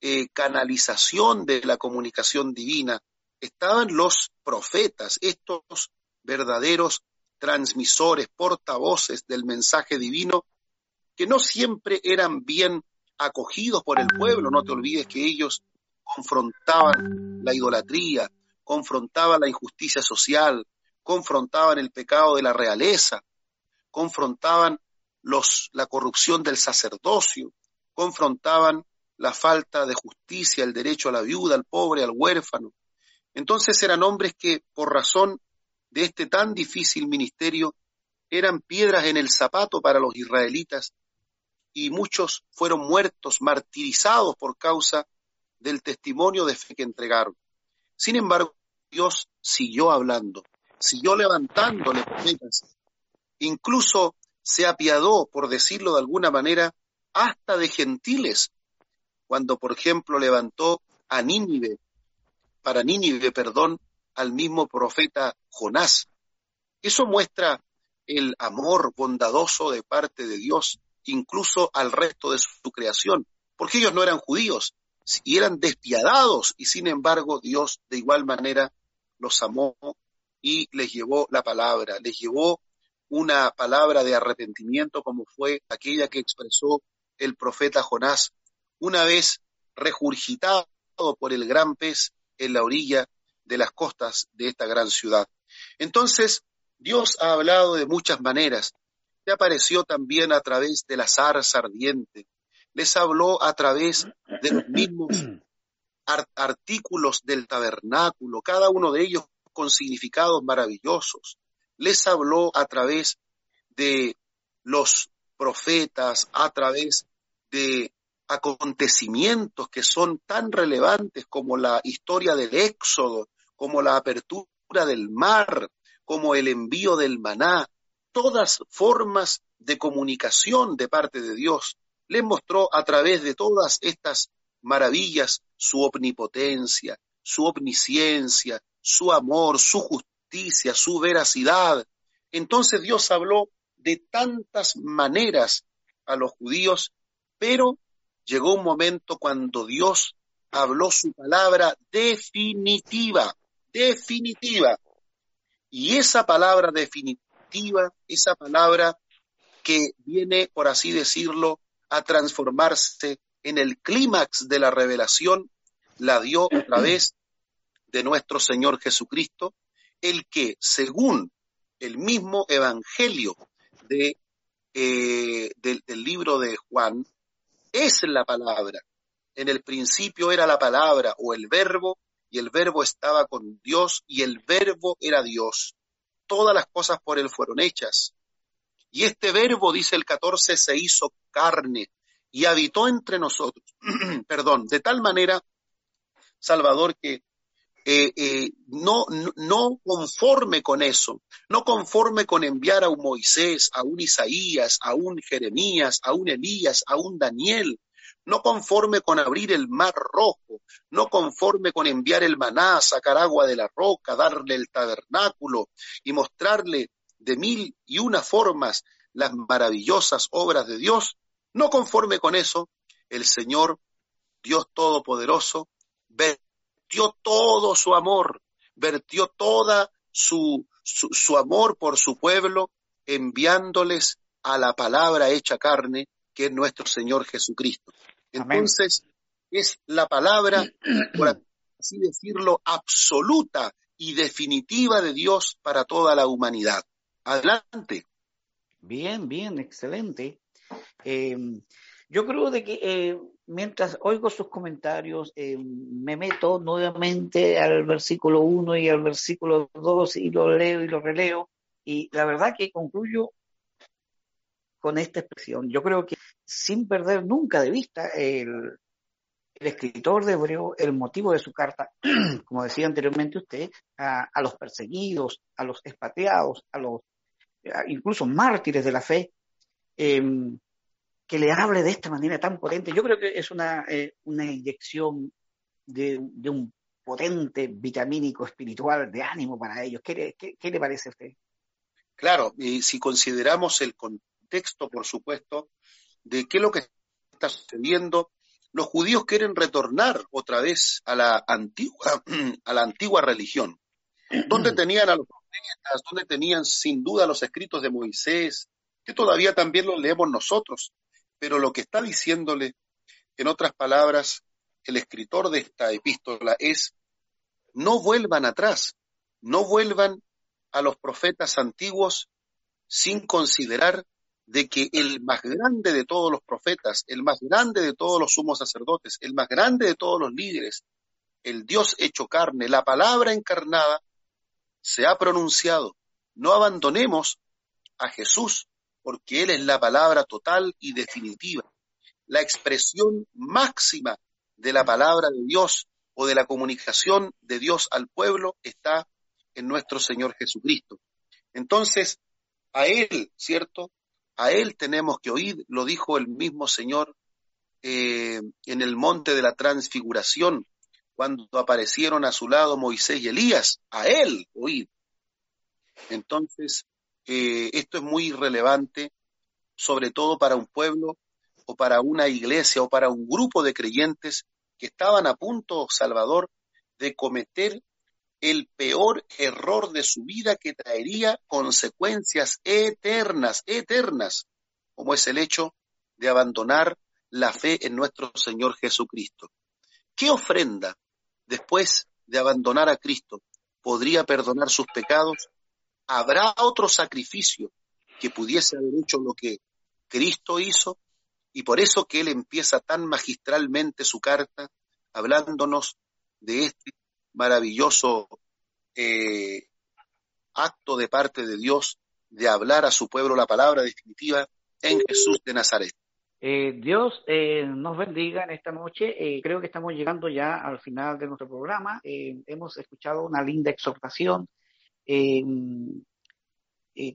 Speaker 2: eh, canalización de la comunicación divina estaban los profetas, estos verdaderos transmisores, portavoces del mensaje divino, que no siempre eran bien acogidos por el pueblo. No te olvides que ellos confrontaban la idolatría, confrontaban la injusticia social, confrontaban el pecado de la realeza, confrontaban los, la corrupción del sacerdocio, confrontaban la falta de justicia, el derecho a la viuda, al pobre, al huérfano. Entonces eran hombres que, por razón de este tan difícil ministerio eran piedras en el zapato para los israelitas y muchos fueron muertos, martirizados por causa del testimonio de fe que entregaron. Sin embargo, Dios siguió hablando, siguió levantándole profetas, incluso se apiadó, por decirlo de alguna manera, hasta de gentiles, cuando, por ejemplo, levantó a Nínive, para Nínive, perdón, al mismo profeta Jonás. Eso muestra el amor bondadoso de parte de Dios, incluso al resto de su creación, porque ellos no eran judíos y eran despiadados, y sin embargo Dios de igual manera los amó y les llevó la palabra, les llevó una palabra de arrepentimiento como fue aquella que expresó el profeta Jonás una vez regurgitado por el gran pez en la orilla de las costas de esta gran ciudad. Entonces, Dios ha hablado de muchas maneras. Se apareció también a través de la zarza ardiente. Les habló a través de los mismos artículos del tabernáculo, cada uno de ellos con significados maravillosos. Les habló a través de los profetas, a través de acontecimientos que son tan relevantes como la historia del Éxodo, como la apertura del mar, como el envío del maná, todas formas de comunicación de parte de Dios. Les mostró a través de todas estas maravillas su omnipotencia, su omnisciencia, su amor, su justicia, su veracidad. Entonces Dios habló de tantas maneras a los judíos, pero llegó un momento cuando Dios habló su palabra definitiva, definitiva. Y esa palabra definitiva, esa palabra que viene, por así decirlo, a transformarse en el clímax de la revelación, la dio a través de nuestro Señor Jesucristo, el que, según el mismo Evangelio de, eh, del, del libro de Juan, es la palabra. En el principio era la palabra o el verbo, y el verbo estaba con Dios, y el verbo era Dios. Todas las cosas por él fueron hechas. Y este verbo, dice el 14, se hizo carne y habitó entre nosotros. Perdón, de tal manera, Salvador, que eh, eh, no, no conforme con eso, no conforme con enviar a un Moisés, a un Isaías, a un Jeremías, a un Elías, a un Daniel, no conforme con abrir el mar rojo, no conforme con enviar el maná, sacar agua de la roca, darle el tabernáculo y mostrarle de mil y una formas las maravillosas obras de Dios, no conforme con eso, el Señor, Dios Todopoderoso, vertió todo su amor, vertió toda su, su, amor por su pueblo, enviándoles a la palabra hecha carne, que es nuestro Señor Jesucristo. Entonces, es la palabra, por así decirlo, absoluta y definitiva de Dios para toda la humanidad. Adelante.
Speaker 1: Bien, bien, excelente. Eh, yo creo de que eh, mientras oigo sus comentarios, eh, me meto nuevamente al versículo 1 y al versículo 2 y lo leo y lo releo. Y la verdad que concluyo con esta expresión. Yo creo que sin perder nunca de vista el, escritor de Hebreo, el motivo de su carta, como decía anteriormente usted, a, los perseguidos, a los expatriados, a los incluso mártires de la fe, eh, que le hable de esta manera tan potente. Yo creo que es una, eh, una inyección de, un potente vitamínico espiritual de ánimo para ellos. ¿Qué le, qué le parece a usted?
Speaker 2: Claro, y si consideramos el contexto, por supuesto, de qué es lo que está sucediendo, los judíos quieren retornar otra vez a la antigua, a la antigua religión, donde tenían a los profetas, donde tenían sin duda los escritos de Moisés, que todavía también los leemos nosotros, pero lo que está diciéndole, en otras palabras, el escritor de esta epístola es, no vuelvan atrás, no vuelvan a los profetas antiguos sin considerar de que el más grande de todos los profetas, el más grande de todos los sumos sacerdotes, el más grande de todos los líderes, el Dios hecho carne, la palabra encarnada, se ha pronunciado. No abandonemos a Jesús, porque Él es la palabra total y definitiva, la expresión máxima de la palabra de Dios o de la comunicación de Dios al pueblo está en nuestro Señor Jesucristo. Entonces, a Él, ¿cierto? A Él tenemos que oír, lo dijo el mismo Señor eh, en el monte de la transfiguración, cuando aparecieron a su lado Moisés y Elías, a Él oír. Entonces, eh, esto es muy relevante, sobre todo para un pueblo o para una iglesia o para un grupo de creyentes que estaban a punto, Salvador, de cometer el peor error de su vida que traería consecuencias eternas, eternas, como es el hecho de abandonar la fe en nuestro Señor Jesucristo. ¿Qué ofrenda después de abandonar a Cristo podría perdonar sus pecados? ¿Habrá otro sacrificio que pudiese haber hecho lo que Cristo hizo? Y por eso que Él empieza tan magistralmente su carta hablándonos de este maravilloso eh, acto de parte de Dios de hablar a su pueblo la palabra definitiva en Jesús de Nazaret.
Speaker 1: Eh, Dios eh, nos bendiga en esta noche. creo que estamos llegando ya al final de nuestro programa. hemos escuchado una linda exhortación.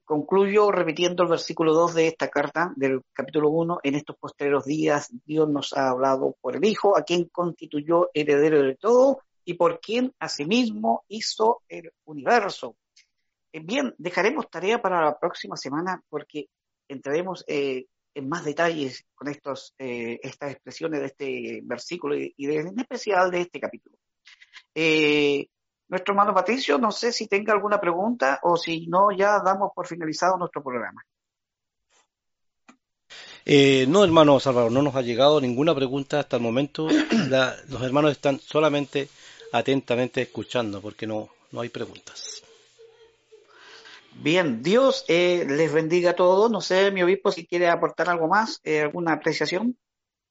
Speaker 1: concluyo repitiendo el versículo 2 de esta carta del capítulo 1. En estos posteriores días Dios nos ha hablado por el Hijo, a quien constituyó heredero de todo y por quien asimismo hizo el universo. Eh, bien, dejaremos tarea para la próxima semana porque entraremos eh, en más detalles con estos, eh, estas expresiones de este versículo y, en especial de este capítulo. nuestro hermano Patricio, no sé si tenga alguna pregunta o si no, ya damos por finalizado nuestro programa.
Speaker 3: no, hermano Salvador, no nos ha llegado ninguna pregunta hasta el momento. los hermanos están solamente atentamente escuchando porque no, no hay preguntas.
Speaker 1: Bien, Dios eh, les bendiga a todos. No sé, mi obispo, si quiere aportar algo más, eh, alguna apreciación.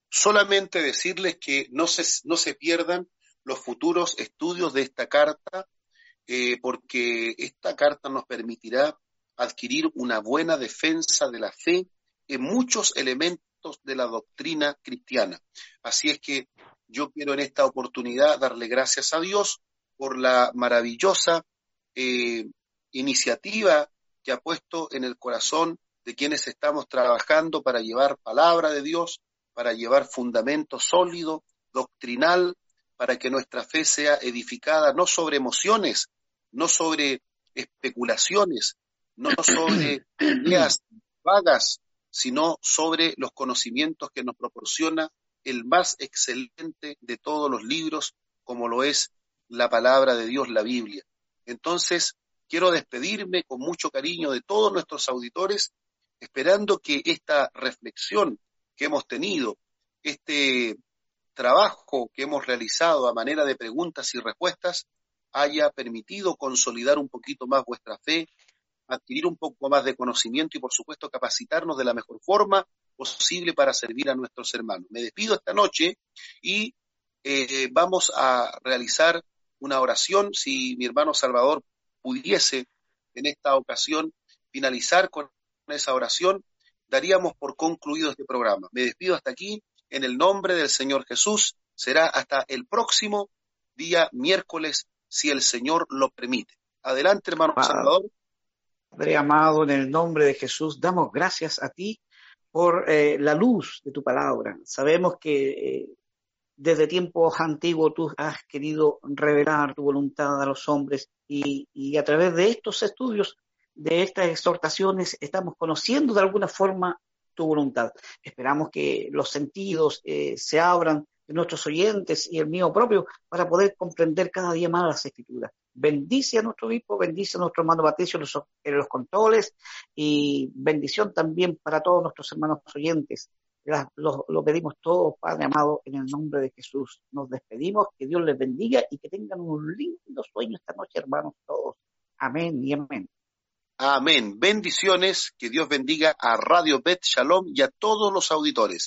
Speaker 2: Solamente decirles que no se, no se pierdan los futuros estudios de esta carta, eh, porque esta carta nos permitirá adquirir una buena defensa de la fe en muchos elementos de la doctrina cristiana. Así es que yo quiero en esta oportunidad darle gracias a Dios por la maravillosa eh, iniciativa que ha puesto en el corazón de quienes estamos trabajando para llevar palabra de Dios, para llevar fundamento sólido, doctrinal, para que nuestra fe sea edificada no sobre emociones, no sobre especulaciones, no sobre ideas vagas, sino sobre los conocimientos que nos proporciona el más excelente de todos los libros, como lo es la palabra de Dios, la Biblia. Entonces, quiero despedirme con mucho cariño de todos nuestros auditores, esperando que esta reflexión que hemos tenido, este trabajo que hemos realizado a manera de preguntas y respuestas, haya permitido consolidar un poquito más vuestra fe, adquirir un poco más de conocimiento y, por supuesto, capacitarnos de la mejor forma posible para servir a nuestros hermanos. Me despido esta noche y eh, vamos a realizar una oración. Si mi hermano Salvador pudiese en esta ocasión finalizar con esa oración, daríamos por concluido este programa. Me despido hasta aquí en el nombre del Señor Jesús. Será hasta el próximo día miércoles, si el Señor lo permite. Adelante, hermano Salvador.
Speaker 1: Padre amado, en el nombre de Jesús, damos gracias a ti por eh, la luz de tu palabra. Sabemos que eh, desde tiempos antiguos tú has querido revelar tu voluntad a los hombres y, a través de estos estudios, de estas exhortaciones, estamos conociendo de alguna forma tu voluntad. Esperamos que los sentidos eh, se abran nuestros oyentes y el mío propio para poder comprender cada día más las escrituras. Bendice a nuestro obispo, bendice a nuestro hermano Patricio en los, controles y bendición también para todos nuestros hermanos oyentes. lo, pedimos todos, Padre amado, en el nombre de Jesús. Nos despedimos, que Dios les bendiga y que tengan un lindo sueño esta noche, hermanos todos. Amén y amén.
Speaker 2: Amén. Bendiciones, que Dios bendiga a Radio Bet Shalom y a todos los auditores.